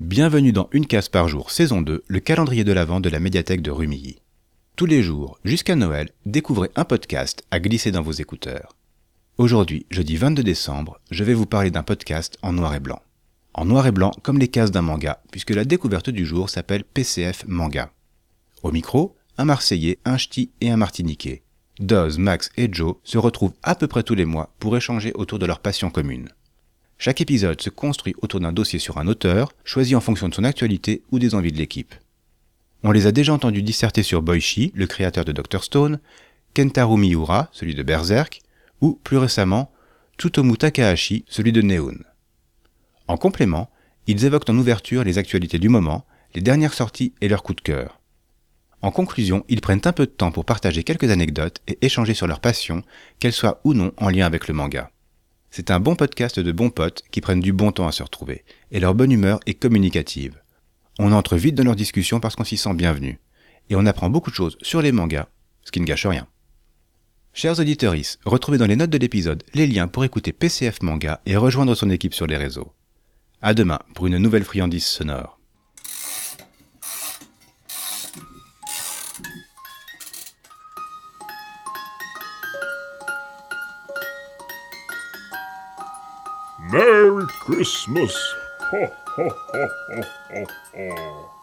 Bienvenue dans Une case par jour, saison 2, le calendrier de l'Avent de la médiathèque de Rumilly. Tous les jours, jusqu'à Noël, découvrez un podcast à glisser dans vos écouteurs. Aujourd'hui, jeudi 22 décembre, je vais vous parler d'un podcast en noir et blanc. En noir et blanc comme les cases d'un manga, puisque la découverte du jour s'appelle PCF Manga. Au micro, un Marseillais, un Ch'ti et un Martiniquais. Doz, Max et Joe se retrouvent à peu près tous les mois pour échanger autour de leur passion commune. Chaque épisode se construit autour d'un dossier sur un auteur, choisi en fonction de son actualité ou des envies de l'équipe. On les a déjà entendus disserter sur Boichi, le créateur de Dr Stone, Kentaro Miura, celui de Berserk, ou plus récemment, Tsutomu Takahashi, celui de Neon. En complément, ils évoquent en ouverture les actualités du moment, les dernières sorties et leurs coups de cœur. En conclusion, ils prennent un peu de temps pour partager quelques anecdotes et échanger sur leur passion, qu'elles soient ou non en lien avec le manga. C'est un bon podcast de bons potes qui prennent du bon temps à se retrouver, et leur bonne humeur est communicative. On entre vite dans leur discussion parce qu'on s'y sent bienvenu, et on apprend beaucoup de choses sur les mangas, ce qui ne gâche rien. Chers auditeurs, retrouvez dans les notes de l'épisode les liens pour écouter PCF Manga et rejoindre son équipe sur les réseaux. À demain pour une nouvelle friandise sonore. Merry Christmas! Ho, ho, ho, ho, ho, ho.